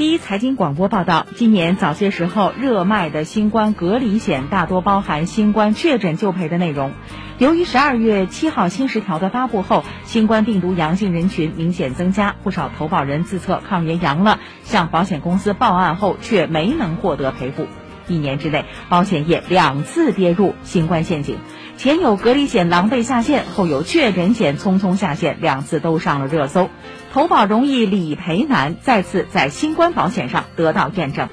第一财经广播报道，今年早些时候热卖的新冠隔离险大多包含新冠确诊就赔的内容。由于十二月七号新十条的发布后，新冠病毒阳性人群明显增加，不少投保人自测抗原阳了，向保险公司报案后却没能获得赔付。一年之内，保险业两次跌入新冠陷阱，前有隔离险狼狈下线，后有确诊险匆匆下线，两次都上了热搜。投保容易理赔难，再次在新冠保险上得到验证。